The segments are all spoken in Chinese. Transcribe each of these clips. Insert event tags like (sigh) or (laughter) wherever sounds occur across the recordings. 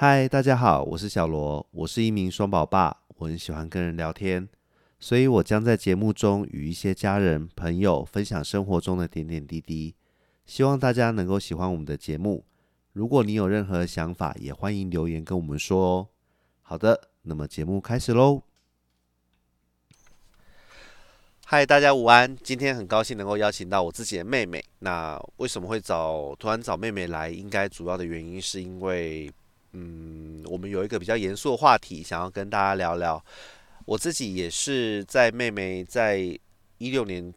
嗨，大家好，我是小罗，我是一名双宝爸，我很喜欢跟人聊天，所以我将在节目中与一些家人朋友分享生活中的点点滴滴，希望大家能够喜欢我们的节目。如果你有任何想法，也欢迎留言跟我们说哦。好的，那么节目开始喽。嗨，大家午安！今天很高兴能够邀请到我自己的妹妹。那为什么会找突然找妹妹来？应该主要的原因是因为，嗯，我们有一个比较严肃的话题想要跟大家聊聊。我自己也是在妹妹在一六年，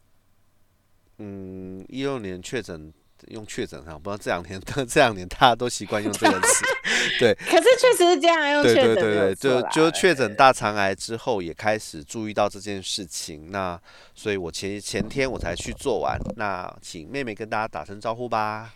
嗯，一六年确诊。用确诊上，不知道这两年，(laughs) 这两年大家都习惯用这个词，(laughs) 对。可是确实是这样用确诊，对对对，就就确诊大肠癌之后，也开始注意到这件事情。那所以我前前天我才去做完。那请妹妹跟大家打声招呼吧。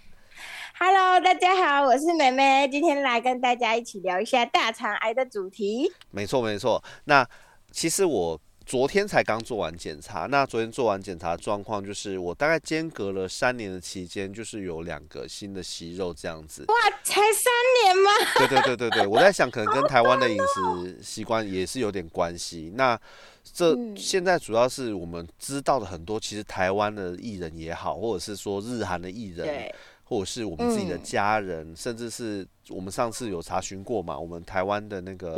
Hello，大家好，我是妹妹，今天来跟大家一起聊一下大肠癌的主题。没错没错，那其实我。昨天才刚做完检查，那昨天做完检查状况就是我大概间隔了三年的期间，就是有两个新的息肉这样子。哇，才三年吗？对对对对对，我在想可能跟台湾的饮食习惯也是有点关系。那这现在主要是我们知道的很多，其实台湾的艺人也好，或者是说日韩的艺人。或者是我们自己的家人，甚至是我们上次有查询过嘛？我们台湾的那个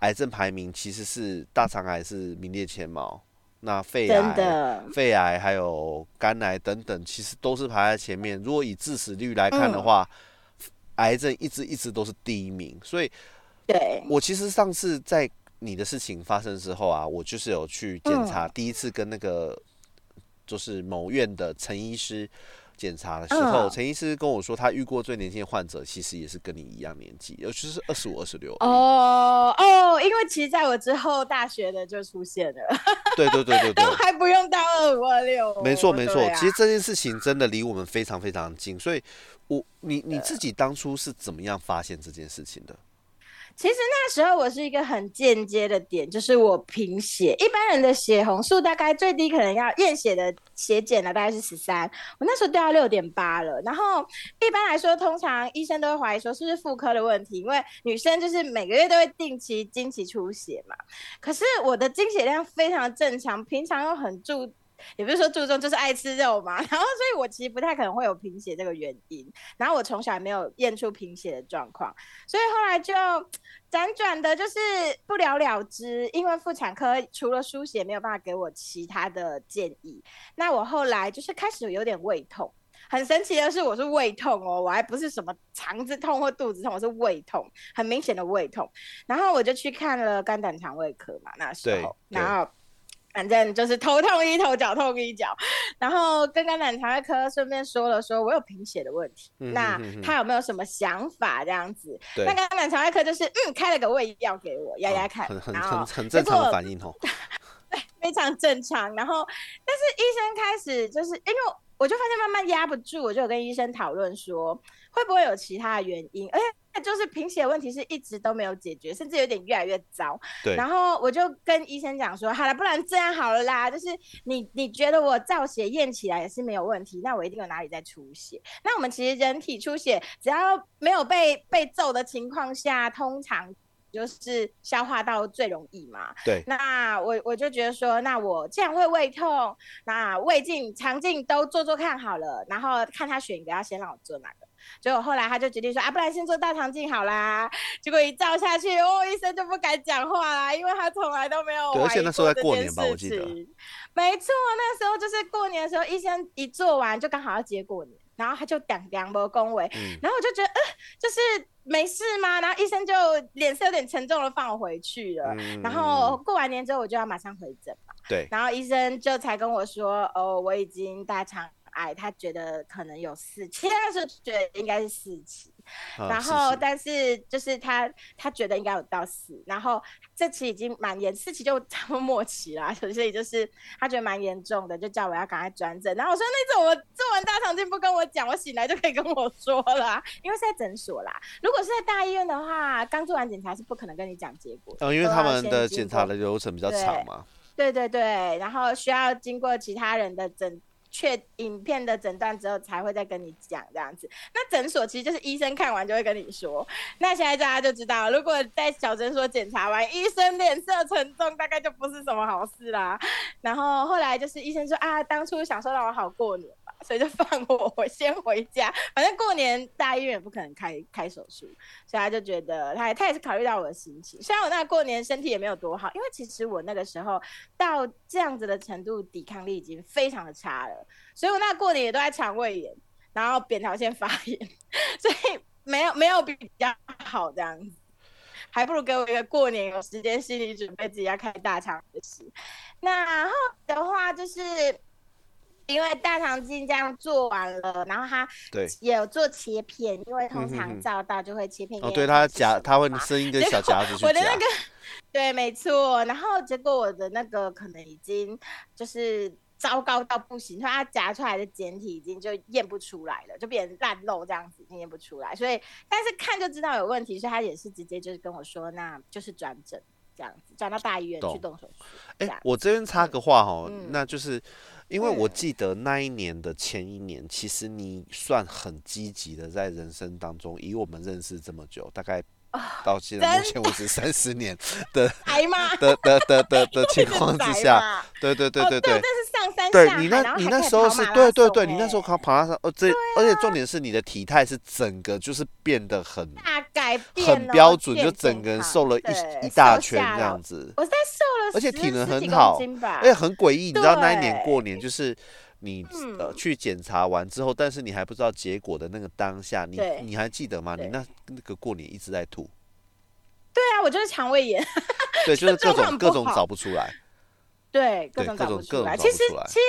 癌症排名其实是大肠癌是名列前茅，那肺癌、肺癌还有肝癌等等，其实都是排在前面。如果以致死率来看的话，癌症一直一直都是第一名。所以，对我其实上次在你的事情发生之后啊，我就是有去检查，第一次跟那个就是某院的陈医师。检查的时候，陈医师跟我说，他遇过最年轻的患者，其实也是跟你一样年纪，尤其是二十五、二十六。哦哦，因为其实在我之后，大学的就出现了。对对对对对，(laughs) 都还不用到二五、二六。没错没错，其实这件事情真的离我们非常非常近，所以我你你自己当初是怎么样发现这件事情的？其实那时候我是一个很间接的点，就是我贫血。一般人的血红素大概最低可能要验血的血检呢，大概是十三，我那时候掉到六点八了。然后一般来说，通常医生都会怀疑说是不是妇科的问题，因为女生就是每个月都会定期经期出血嘛。可是我的经血量非常正常，平常又很注。也不是说注重，就是爱吃肉嘛。(laughs) 然后，所以我其实不太可能会有贫血这个原因。然后我从小也没有验出贫血的状况，所以后来就辗转的，就是不了了之。因为妇产科除了输血，没有办法给我其他的建议。那我后来就是开始有点胃痛，很神奇的是，我是胃痛哦，我还不是什么肠子痛或肚子痛，我是胃痛，很明显的胃痛。然后我就去看了肝胆肠胃科嘛，那时候，然后。反正就是头痛医头，脚痛医脚，然后跟肝胆肠胃科顺便说了说我有贫血的问题，那他有没有什么想法这样子？那肝胆肠胃科就是嗯开了个胃药给我压压看，很很很正常的反应哦，(laughs) 对，非常正常。然后但是医生开始就是因为我就发现慢慢压不住，我就有跟医生讨论说会不会有其他的原因，而且。那就是贫血问题是一直都没有解决，甚至有点越来越糟。对。然后我就跟医生讲说，好了，不然这样好了啦，就是你你觉得我造血验起来也是没有问题，那我一定有哪里在出血。那我们其实人体出血，只要没有被被揍的情况下，通常就是消化道最容易嘛。对。那我我就觉得说，那我既然会胃痛，那胃镜、肠镜都做做看好了，然后看他选一个，要先让我做哪个。结果后来他就决定说啊，不然先做大肠镜好啦。结果一照下去，哦，医生就不敢讲话啦，因为他从来都没有而且那时候在过年吧，我记得。没错，那时候就是过年的时候，医生一做完就刚好要接过年，然后他就讲两波恭维，然后我就觉得呃，就是没事吗？然后医生就脸色有点沉重的放我回去了。然后过完年之后我就要马上回诊嘛。对。然后医生就才跟我说，哦，我已经大肠。癌，他觉得可能有四期，那时候觉得应该是四期，然后但是就是他他觉得应该有到四，然后这期已经蛮严，四期就 (laughs) 差不多末期啦，所以就是他觉得蛮严重的，就叫我要赶快转诊。然后我说那种我做完大肠镜不跟我讲，我醒来就可以跟我说啦，因为是在诊所啦。如果是在大医院的话，刚做完检查是不可能跟你讲结果，嗯，因为他们的检查的流程比较长嘛。对对对，然后需要经过其他人的诊。确影片的诊断之后才会再跟你讲这样子。那诊所其实就是医生看完就会跟你说。那现在大家就知道，如果在小诊所检查完，医生脸色沉重，大概就不是什么好事啦。然后后来就是医生说啊，当初想说让我好过年。所以就放我，我先回家。反正过年大医院也不可能开开手术，所以他就觉得他他也是考虑到我的心情。虽然我那过年身体也没有多好，因为其实我那个时候到这样子的程度，抵抗力已经非常的差了。所以我那过年也都在肠胃炎，然后扁桃腺发炎，(laughs) 所以没有没有比较好这样子，还不如给我一个过年有时间心理准备自己要开大肠的事。那后的话就是。因为大肠镜这样做完了，然后他对也有做切片，因为通常照到就会切片。哦，对他夹，他会生一根小夹子去我的那个，对，没错。然后结果我的那个可能已经就是糟糕到不行，他夹出来的简体已经就验不出来了，就变成烂肉这样子，验不出来。所以，但是看就知道有问题，所以他也是直接就是跟我说，那就是转诊这样子，转到大医院去动手术。哎，我这边插个话哈，那就是。因为我记得那一年的前一年，其实你算很积极的，在人生当中，以我们认识这么久，大概到现在目前为止三十年的 (laughs) (laughs) 的的的的的 (laughs) 情况之下，对对对对对，对。你那，你那时候是对对对，你那时候考跑拉松，哦，这而且重点是你的体态是整个就是变得很大改变，很标准，就整个人瘦了一一大圈这样子。我在瘦了，而且体能很好，而且很诡异。你知道那一年过年，就是你呃去检查完之后，但是你还不知道结果的那个当下，你你还记得吗？你那那个过年一直在吐。对啊，我就是肠胃炎。(laughs) 对，(laughs) 就是各种各种找不出来。对，各种找不出来。其实其实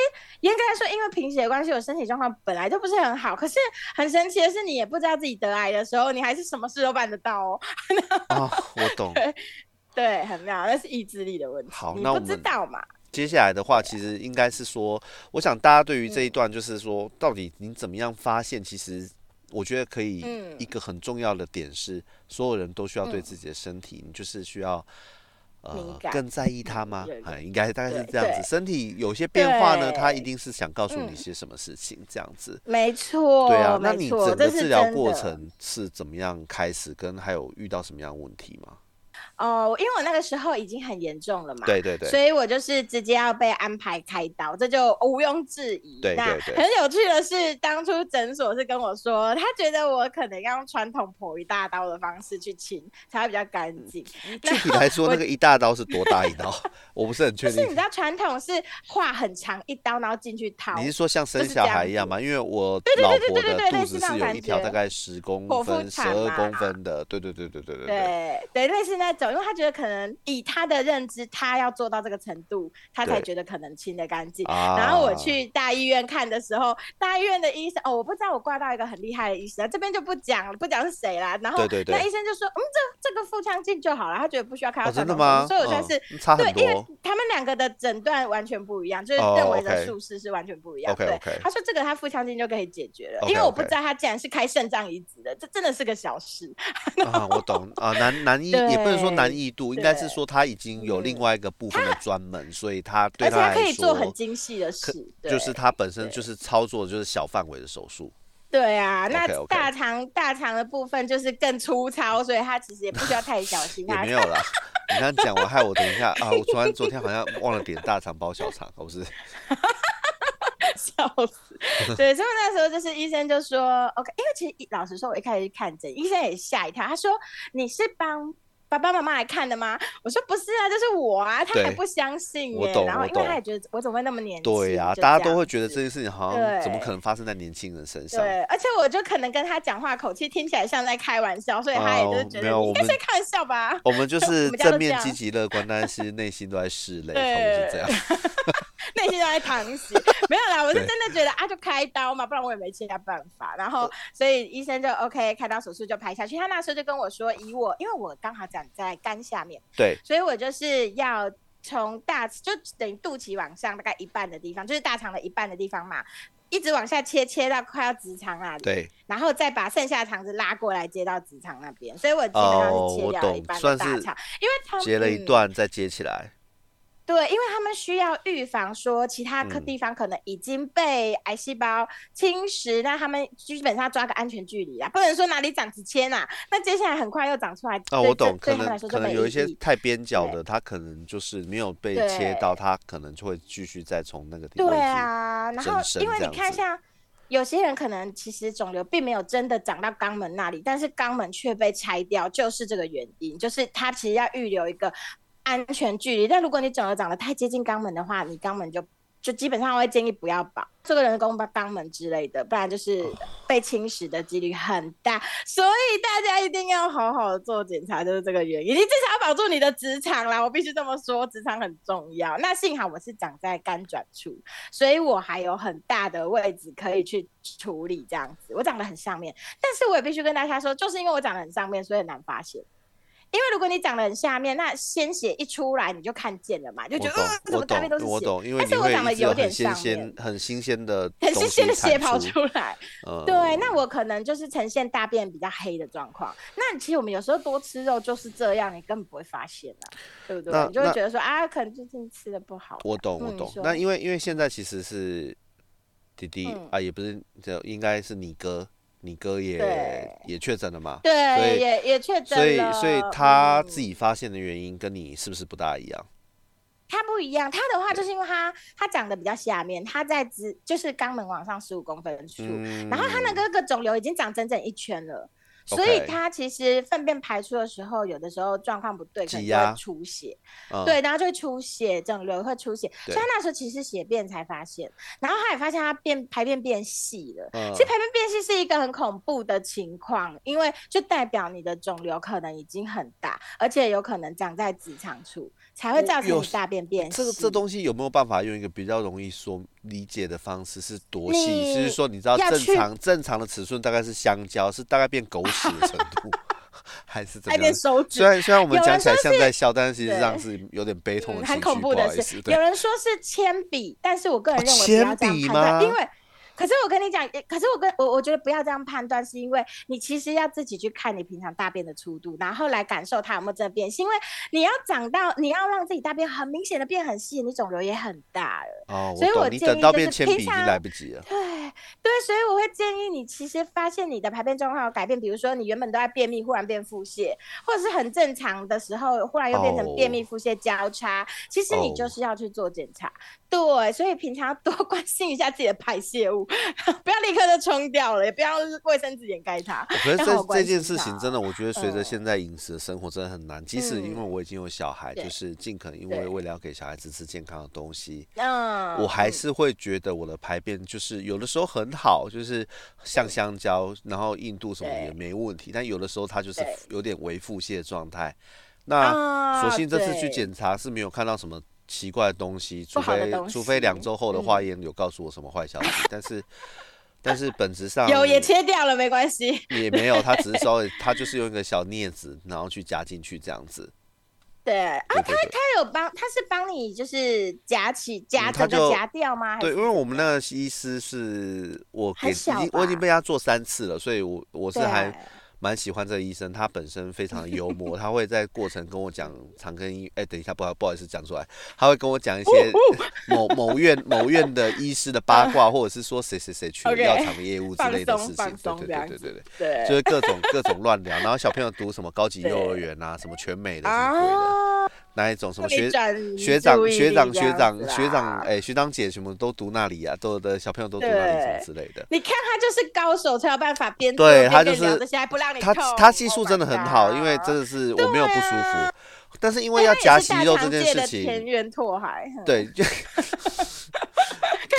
严格来说，因为贫血的关系，我身体状况本来就不是很好。可是很神奇的是，你也不知道自己得癌的时候，你还是什么事都办得到哦。啊，我懂。(laughs) 对，很妙，那是意志力的问题。好，那我们知道嘛？接下来的话，其实应该是说，我想大家对于这一段，就是说，到底你怎么样发现？其实我觉得可以，一个很重要的点是，所有人都需要对自己的身体，你就是需要呃更在意它吗？哎，应该大概是这样子。身体有些变化呢，它一定是想告诉你些什么事情，这样子。没错。对啊，那你整个治疗过程是怎么样开始？跟还有遇到什么样的问题吗？哦，因为我那个时候已经很严重了嘛，对对对，所以我就是直接要被安排开刀，这就毋庸置疑。对对对。很有趣的是，当初诊所是跟我说，他觉得我可能要用传统剖一大刀的方式去清，才会比较干净。具体来说，那个一大刀是多大一刀？(laughs) 我不是很确定。是你知道传统是划很长一刀，然后进去掏。你是说像生小孩一样吗？因为我老婆的肚子是有一条大概十公分、十二公分的。对对对对对对对对，类似那种。因为他觉得可能以他的认知，他要做到这个程度，他才觉得可能清的干净。然后我去大医院看的时候，大医院的医生哦，我不知道我挂到一个很厉害的医生，这边就不讲了，不讲是谁啦。然后那医生就说，嗯，这这个腹腔镜就好了，他觉得不需要开到真的吗？所以我算是对，因为他们两个的诊断完全不一样，就是认为的术式是完全不一样。对，他说这个他腹腔镜就可以解决了，因为我不知道他竟然是开肾脏移植的，这真的是个小事。啊，我懂啊，男男医也不能说。难易度应该是说他已经有另外一个部分的专门，所以他对他来说可以做很精细的事，就是他本身就是操作就是小范围的手术。对啊，那大肠大肠的部分就是更粗糙，所以他其实也不需要太小心。(laughs) 也没有啦，(laughs) 你刚讲完害我等一下啊，我昨天昨天好像忘了点大肠包小肠，不是？(laughs) 笑死！对，所以那时候就是医生就说 OK，因为其实老实说，我一开始看诊，医生也吓一跳，他说你是帮。爸爸妈妈来看的吗？我说不是啊，就是我啊，他还不相信耶。然后因为他也觉得我怎么会那么年轻？对呀，大家都会觉得这件事情好像怎么可能发生在年轻人身上？对，而且我就可能跟他讲话口气听起来像在开玩笑，所以他也就觉得应该是开玩笑吧。我们就是 (laughs) 正面积极乐观，但是内心都在拭泪，差不多是这样。(laughs) 内心都在淌血，(laughs) 没有啦，我是真的觉得啊，就开刀嘛，不然我也没其他办法。然后，所以医生就 OK，开刀手术就拍下去。他那时候就跟我说，以我，因为我刚好长在肝下面，对，所以我就是要从大就等于肚脐往上大概一半的地方，就是大肠的一半的地方嘛，一直往下切，切到快要直肠那里，对，然后再把剩下肠子拉过来接到直肠那边。所以我基本上是切掉一半的大肠，因为接了一段再接起来。对，对，因为他们需要预防说其他个地方可能已经被癌细胞侵蚀，那他们基本上抓个安全距离啊，不能说哪里长几千啊，那接下来很快又长出来。啊，我懂，可能可能有一些太边角的，它可能就是没有被切到，它可能就会继续再从那个地方。对啊，然后因为你看像。有些人可能其实肿瘤并没有真的长到肛门那里，但是肛门却被拆掉，就是这个原因，就是他其实要预留一个安全距离。但如果你肿瘤长得太接近肛门的话，你肛门就。就基本上会建议不要保这个人工肛门之类的，不然就是被侵蚀的几率很大。所以大家一定要好好做检查，就是这个原因。你至少要保住你的直肠啦，我必须这么说，直肠很重要。那幸好我是长在肝转处，所以我还有很大的位置可以去处理这样子。我长得很上面，但是我也必须跟大家说，就是因为我长得很上面，所以很难发现。因为如果你长得很下面，那鲜血一出来你就看见了嘛，就觉得怎么大便都是血。我懂，因为但是我长得有点新鲜，很新鲜的，很新鲜的血跑出来。对，那我可能就是呈现大便比较黑的状况。那其实我们有时候多吃肉就是这样，你根本不会发现啊，对不对？你就会觉得说啊，可能最近吃的不好。我懂，我懂。那因为因为现在其实是弟弟啊，也不是，就应该是你哥。你哥也也确诊了嘛？对，也也确诊所以所以他自己发现的原因跟你是不是不大一样？他不一样，他的话就是因为他他长得比较下面，他在直就是肛门往上十五公分处，然后他那个个肿瘤已经长整整一圈了。所以他其实粪便排出的时候，有的时候状况不对，可能会出血，对，然后就会出血，肿瘤会出血。所以他那时候其实血便才发现，然后他也发现他便排便变细了。其实排便变细是一个很恐怖的情况，因为就代表你的肿瘤可能已经很大，而且有可能长在直肠处。才会造成你大便变细。这个这东西有没有办法用一个比较容易说理解的方式？是多细？就是说，你知道正常正常的尺寸大概是香蕉，是大概变狗屎的程度，(laughs) 还是怎么样？虽然虽然我们讲起来像在笑，但是实际上是有点悲痛的很恐怖的是，有人说是铅笔，但是我个人认为铅笔吗？因为。可是我跟你讲，可是我跟我我觉得不要这样判断，是因为你其实要自己去看你平常大便的粗度，然后来感受它有没有在变。因为你要长到你要让自己大便很明显的变很细，你肿瘤也很大了。哦，所以我建议就是平常来不及了。对对，所以我会建议你，其实发现你的排便状况有改变，比如说你原本都在便秘，忽然变腹泻，或者是很正常的时候，忽然又变成便秘腹泻交叉，其实你就是要去做检查。对，所以平常多 (laughs) 关心一下自己的排泄物。(laughs) 不要立刻就冲掉了，也不要卫生纸掩盖它。可是这这件事情真的，我觉得随着现在饮食的生活真的很难。即使因为我已经有小孩，就是尽可能因为为了要给小孩子吃健康的东西，嗯，我还是会觉得我的排便就是有的时候很好，就是像香蕉，然后硬度什么也没问题。但有的时候它就是有点微腹泻状态。那索性这次去检查是没有看到什么。奇怪的东西，除非除非两周后的化验有告诉我什么坏消息，(laughs) 但是但是本质上有也切掉了没关系，也没有，他只是稍微 (laughs) 他就是用一个小镊子，然后去夹进去这样子。对啊，他他有帮，他是帮你就是夹起夹整个夹掉吗？对，因为我们那个医师是我给已经我已经被他做三次了，所以我我是还。蛮喜欢这个医生，他本身非常幽默，他会在过程跟我讲长庚医，哎，等一下，不好不好意思讲出来，他会跟我讲一些某某院某院的医师的八卦，或者是说谁谁谁去药厂的业务之类的事情，对对对对对对，就是各种各种乱聊，然后小朋友读什么高级幼儿园啊，什么全美的什么鬼的。哪一种？什么学学长学长学长学长哎学长姐什么都读那里啊，都的小朋友都读那里什么之类的。你看他就是高手才有办法编对他就是他他技术真的很好，因为真的是我没有不舒服，但是因为要夹息肉这件事情，田园拓海对，就 (laughs) 可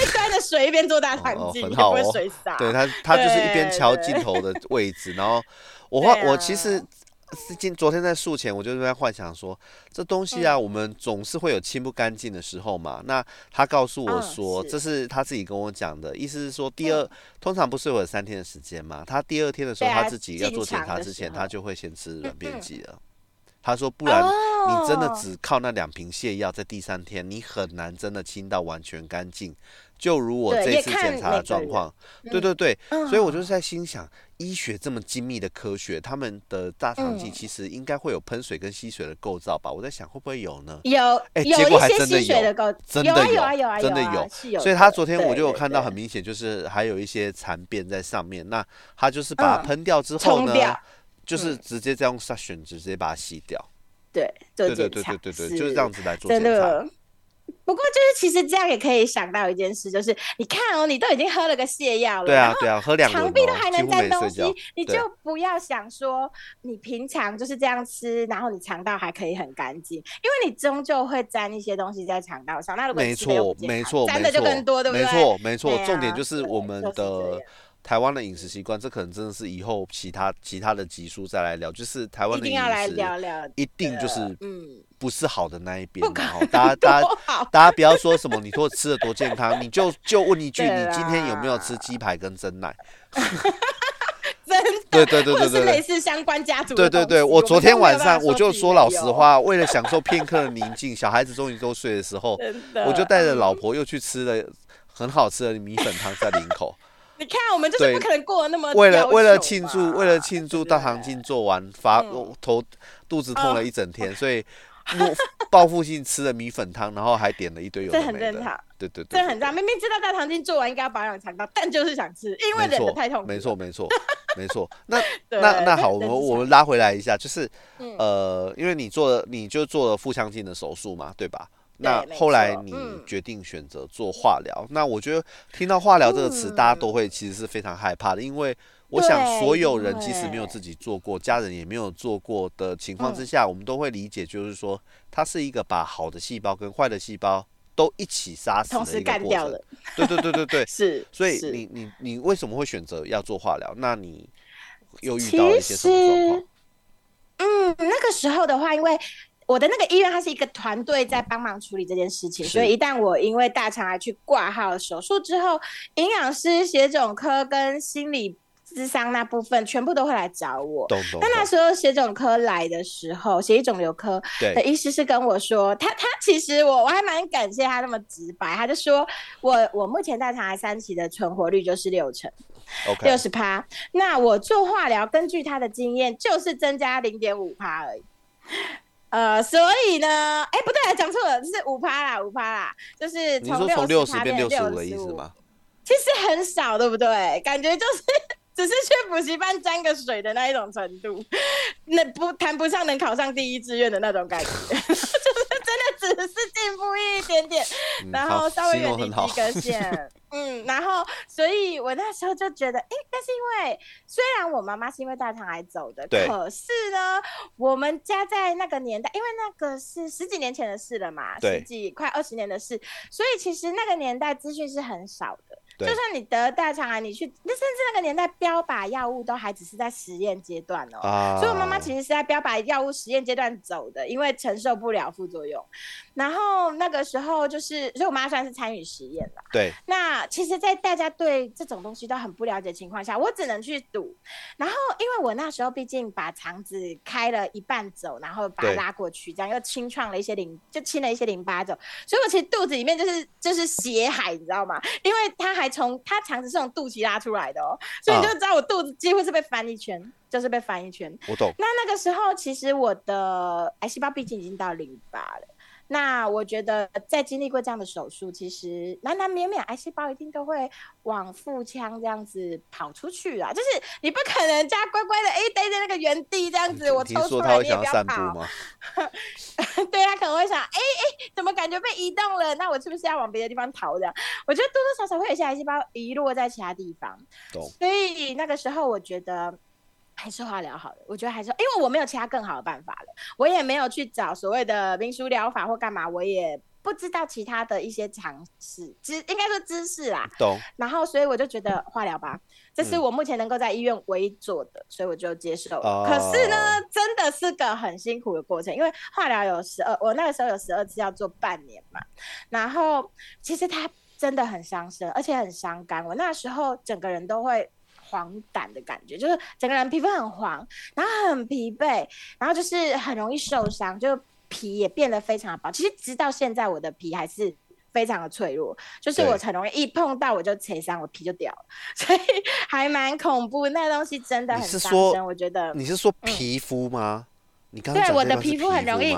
以端着水一边做大哦，很好哦。对他他就是一边瞧镜头的位置，然后我我其实。今昨天在术前，我就是在幻想说，这东西啊，我们总是会有清不干净的时候嘛。那他告诉我说，这是他自己跟我讲的，意思是说，第二通常不是有三天的时间嘛？他第二天的时候，他自己要做检查之前，他就会先吃软便剂了。他说不然你真的只靠那两瓶泻药，在第三天你很难真的清到完全干净。就如我这次检查的状况，对对对，所以我就是在心想，医学这么精密的科学，他们的大肠镜其实应该会有喷水跟吸水的构造吧？我在想会不会有呢？有，哎，结果还真的有，真的有啊有啊真的有。所以他昨天我就有看到很明显，就是还有一些残便在上面。那他就是把它喷掉之后呢，就是直接再用杀选直接把它洗掉。对，对对对对对对，就是这样子来做检查。不过就是其实这样也可以想到一件事，就是你看哦，你都已经喝了个泻药了，对啊对啊，喝两肠壁都还能沾东西，你就不要想说你平常就是这样吃，然后你肠道还可以很干净，因为你终究会沾一些东西在肠道上。那如果没错没错沾的就更多，对不对？没错没错，重点就是我们的。台湾的饮食习惯，这可能真的是以后其他其他的集数再来聊。就是台湾的饮食，一定就是嗯，不是好的那一边。好，大家 (laughs) 大家大家不要说什么，你说吃的多健康，你就就问一句，你今天有没有吃鸡排跟蒸奶？(laughs) 真的，对对对对对，类似相关家族。对对对，我昨天晚上我就说老实话，为了享受片刻的宁静，小孩子终于都睡的时候，我就带着老婆又去吃了很好吃的米粉汤在林口。你看，我们就是不可能过那么。为了为了庆祝，为了庆祝大肠镜做完，发头肚子痛了一整天，所以 (laughs) 报复性吃了米粉汤，然后还点了一堆有的没的。这很正常，对对对，这很正常。明明知道大肠镜做完应该要保养肠道，但就是想吃，因为忍得太痛。没错没错 (laughs) 没错。那那那好，我们我们拉回来一下，就是呃，因为你做了，你就做了腹腔镜的手术嘛，对吧？那后来你决定选择做化疗，那我觉得听到化疗这个词，大家都会其实是非常害怕的，因为我想所有人即使没有自己做过，家人也没有做过的情况之下，我们都会理解，就是说它是一个把好的细胞跟坏的细胞都一起杀死同时干掉了。对对对对对，(laughs) 是。所以你你你为什么会选择要做化疗？那你又遇到了一些什么状况？嗯，那个时候的话，因为。我的那个医院，它是一个团队在帮忙处理这件事情，所以一旦我因为大肠癌去挂号手术之后，营养师、血肿科跟心理咨商那部分全部都会来找我。但那时候血肿科来的时候，血液肿瘤科的医师是跟我说，他他其实我我还蛮感谢他那么直白，他就说我我目前大肠癌三期的存活率就是六成，六十趴。那我做化疗，根据他的经验，就是增加零点五趴而已。呃，所以呢，哎，不对，讲错了，是五趴啦，五趴啦，就是从六十变六十五的意思吗？其实很少，对不对？感觉就是 (laughs) 只是去补习班沾个水的那一种程度，那不谈不上能考上第一志愿的那种感觉，(laughs) 就是真的只是进步一点点，然后稍微远离及格 (laughs) 线。嗯，然后，所以我那时候就觉得，哎，但是因为虽然我妈妈是因为大肠癌走的，可是呢，我们家在那个年代，因为那个是十几年前的事了嘛，十几快二十年的事，所以其实那个年代资讯是很少的。就算你得大肠癌，你去那甚至那个年代标靶药物都还只是在实验阶段哦，所以我妈妈其实是在标靶药物实验阶段走的，因为承受不了副作用。然后那个时候就是，所以我妈算是参与实验了。对。那其实，在大家对这种东西都很不了解情况下，我只能去赌。然后，因为我那时候毕竟把肠子开了一半走，然后把它拉过去，这样又清创了一些淋，就清了一些淋巴走，所以我其实肚子里面就是就是血海，你知道吗？因为它还从它肠子是从肚脐拉出来的哦，所以你就知道我肚子几乎是被翻一圈，就是被翻一圈。我懂。那那个时候，其实我的癌细胞毕竟已经到淋巴了。那我觉得，在经历过这样的手术，其实难难免免癌细胞一定都会往腹腔这样子跑出去啊。就是你不可能家乖乖的哎待在那个原地这样子，我抽出来你也不要跑。(laughs) 对他可能会想，哎哎，怎么感觉被移动了？那我是不是要往别的地方逃？这样，我觉得多多少少会有些癌细胞遗落在其他地方。所以那个时候，我觉得。还是化疗好了，我觉得还是，因为我没有其他更好的办法了，我也没有去找所谓的民俗疗法或干嘛，我也不知道其他的一些常识，知应该说知识啦。懂。然后，所以我就觉得化疗吧，这是我目前能够在医院唯一做的，所以我就接受了。可是呢，真的是个很辛苦的过程，因为化疗有十二，我那个时候有十二次要做半年嘛，然后其实它真的很伤身，而且很伤肝，我那时候整个人都会。黄疸的感觉，就是整个人皮肤很黄，然后很疲惫，然后就是很容易受伤，就皮也变得非常的薄。其实直到现在，我的皮还是非常的脆弱，就是我很容易一碰到我就扯伤，我皮就掉了，(laughs) 所以还蛮恐怖。那东西真的很伤身，我觉得。你是说皮肤吗？你刚对我的皮肤很容易。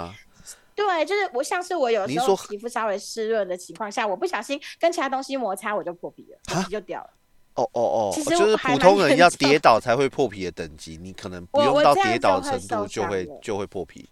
对，就是我像是我有时候皮肤稍微湿润的情况下，我不小心跟其他东西摩擦，我就破皮了，皮就掉了。哦哦哦，其实就是普通人要跌倒才会破皮的等级，你可能不用到跌倒的程度就会就会破皮。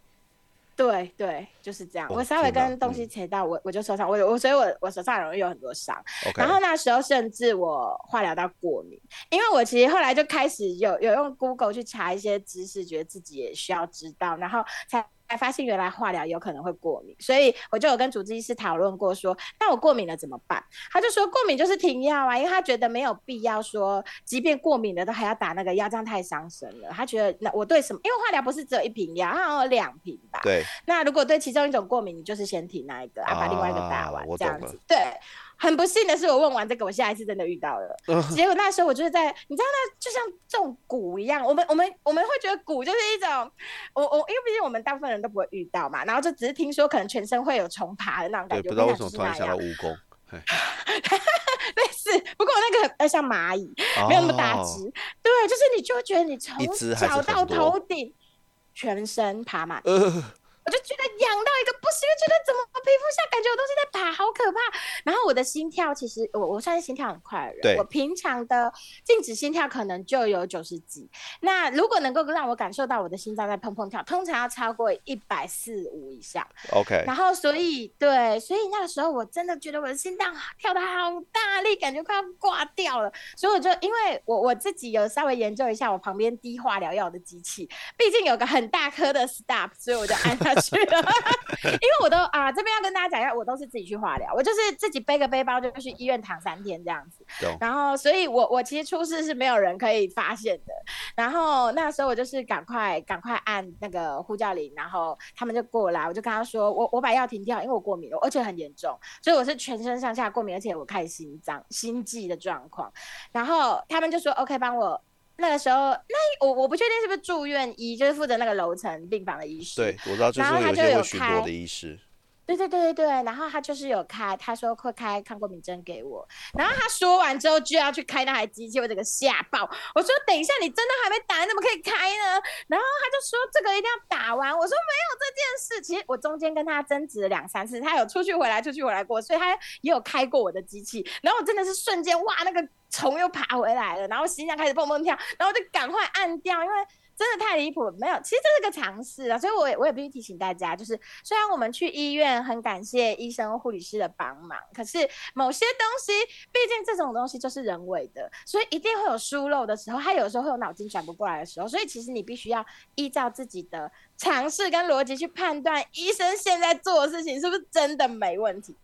对对，就是这样。我稍微跟东西扯到，我我就受伤，我我所以，我我手上容易有很多伤。然后那时候甚至我化疗到过敏，因为我其实后来就开始有有用 Google 去查一些知识，觉得自己也需要知道，然后才。才发现原来化疗有可能会过敏，所以我就有跟主治医师讨论过，说那我过敏了怎么办？他就说过敏就是停药啊，因为他觉得没有必要说，即便过敏了都还要打那个药，这样太伤身了。他觉得那我对什么？因为化疗不是只有一瓶药，它有两瓶吧？对。那如果对其中一种过敏，你就是先停那一个，啊，把另外一个打完，这样子。对。很不幸的是，我问完这个，我下一次真的遇到了。(laughs) 结果那时候我就是在，你知道，那就像中蛊一样。我们我们我们会觉得蛊就是一种，我我因为毕竟我们大部分人都不会遇到嘛，然后就只是听说可能全身会有虫爬的那种感觉。不知道为什么突然想到蜈蚣。(laughs) 类似，不过那个呃像蚂蚁，没有那么大只。对，就是你就会觉得你从脚到头顶，全身爬满。我就觉得痒到一个不行，觉得怎么皮肤下感觉有东西在爬，好可怕。然后我的心跳其实我我算是心跳很快的人，我平常的静止心跳可能就有九十几。那如果能够让我感受到我的心脏在砰砰跳，通常要超过一百四五以上。OK。然后所以对，所以那个时候我真的觉得我的心脏跳的好大力，感觉快要挂掉了。所以我就因为我我自己有稍微研究一下我旁边滴化疗药的机器，毕竟有个很大颗的 stop，所以我就按它。去了，(laughs) 因为我都啊，这边要跟大家讲一下，我都是自己去化疗，我就是自己背个背包就去医院躺三天这样子。然后，所以我我其实出事是没有人可以发现的。然后那时候我就是赶快赶快按那个呼叫铃，然后他们就过来，我就跟他说，我我把药停掉，因为我过敏了，而且很严重，所以我是全身上下过敏，而且我开始心脏心悸的状况。然后他们就说 OK，帮我。那个时候，那我我不确定是不是住院医，就是负责那个楼层病房的医师。对，我知道，就是有些会巡逻的医师。对对对对对，然后他就是有开，他说会开抗过敏针给我，然后他说完之后就要去开那台机器，我整个吓爆。我说等一下，你真的还没打，你怎么可以开呢？然后他就说这个一定要打完。我说没有这这件事，其实我中间跟他争执了两三次，他有出去回来，出去回来过，所以他也有开过我的机器。然后我真的是瞬间哇，那个。虫又爬回来了，然后心脏开始蹦蹦跳，然后就赶快按掉，因为真的太离谱了。没有，其实这是个尝试啊，所以我也我也必须提醒大家，就是虽然我们去医院很感谢医生、护理师的帮忙，可是某些东西，毕竟这种东西就是人为的，所以一定会有疏漏的时候，他有时候会有脑筋转不过来的时候，所以其实你必须要依照自己的尝试跟逻辑去判断，医生现在做的事情是不是真的没问题。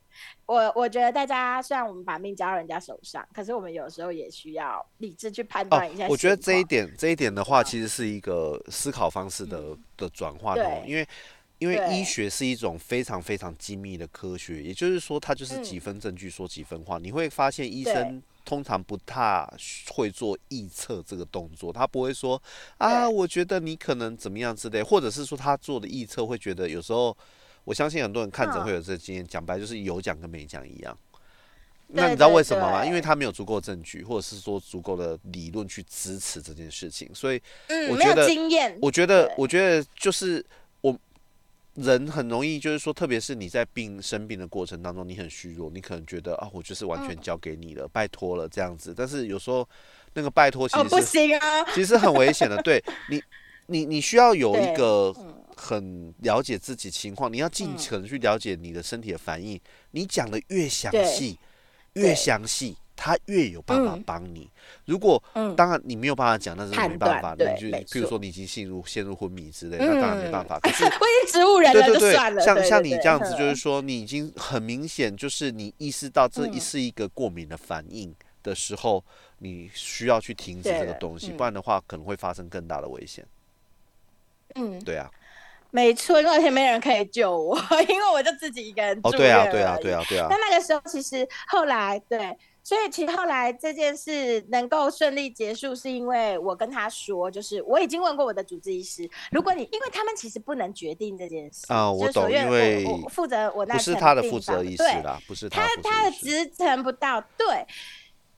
我我觉得大家虽然我们把命交到人家手上，可是我们有时候也需要理智去判断一下。我觉得这一点这一点的话，其实是一个思考方式的的转换哦。因为因为医学是一种非常非常精密的科学，也就是说，它就是几分证据说几分话。你会发现，医生通常不太会做臆测这个动作，他不会说啊，我觉得你可能怎么样之类，或者是说他做的臆测会觉得有时候。我相信很多人看着会有这个经验，讲白就是有讲跟没讲一样。那你知道为什么吗？因为他没有足够证据，或者是说足够的理论去支持这件事情，所以我觉得，我觉得，我觉得就是我人很容易，就是说，特别是你在病生病的过程当中，你很虚弱，你可能觉得啊，我就是完全交给你了，拜托了这样子。但是有时候那个拜托其实不行啊，其实很危险的。对你，你你需要有一个。(laughs) 很了解自己情况，你要尽可能去了解你的身体的反应。你讲的越详细，越详细，他越有办法帮你。如果当然你没有办法讲，那是没办法。的。就譬如说你已经陷入陷入昏迷之类，那当然没办法。可是 (laughs) 我已经植物人了，对对对，像像你这样子，就是说你已经很明显，就是你意识到这是一个过敏的反应的时候，你需要去停止这个东西，不然的话可能会发生更大的危险。嗯，对啊。没错，而且没人可以救我，(laughs) 因为我就自己一个人住哦，对啊，对啊，对啊，对啊。那那个时候，其实后来，对所以其实后来这件事能够顺利结束，是因为我跟他说，就是我已经问过我的主治医师，如果你因为他们其实不能决定这件事啊，我懂，因为我负责我那不是他的负责医师啦，不是他他的职程不到，对。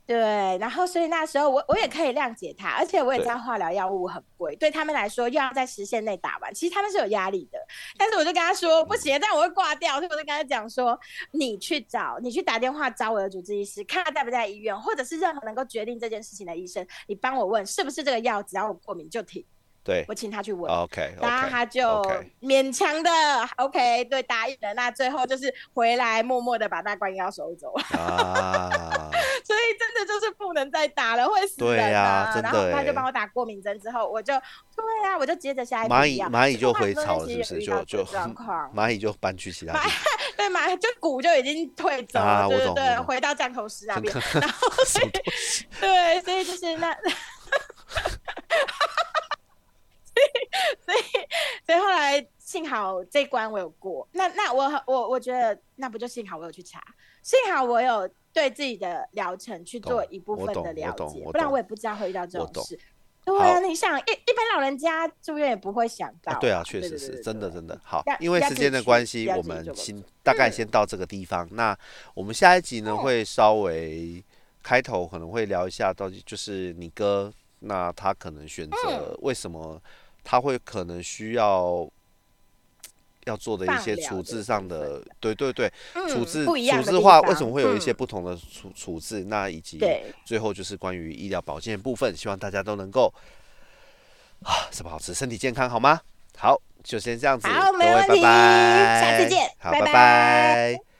对，然后所以那时候我我也可以谅解他，而且我也知道化疗药物很贵，对他们来说又要在时限内打完，其实他们是有压力的。但是我就跟他说不行，但我会挂掉，所以我就跟他讲说，你去找，你去打电话找我的主治医师，看他在不在医院，或者是任何能够决定这件事情的医生，你帮我问是不是这个药，只要我过敏就停。对，我请他去问，OK，然后他就勉强的 OK，对，答应了。那最后就是回来默默的把那罐药收走啊，(laughs) 所以真的就是不能再打了，会死人啊。然后他就帮我打过敏针之后，我就对啊，我就接着下一蚂蚁蚂蚁就回巢了，是不是？就就状况，(laughs) 蚂蚁就搬去其他地方，(laughs) 对蚂蚁就骨就已经退走了，对对对，回到降头师那边。然后所以对，所以就是那。(laughs) 所以，所以后来幸好这关我有过。那那我我我觉得那不就幸好我有去查，幸好我有对自己的疗程去做一部分的了解，不然我也不知道会遇到这种事。对啊，你想一一般老人家住院也不会想到。对啊，确实是真的真的好。因为时间的关系，我们先大概先到这个地方。那我们下一集呢会稍微开头可能会聊一下，到底就是你哥，那他可能选择为什么？他会可能需要要做的一些处置上的，对对对，处置处置化为什么会有一些不同的处处置？那以及最后就是关于医疗保健部分，希望大家都能够啊，什么好吃，身体健康，好吗？好，就先这样子，各位拜拜，下次见，好，拜拜。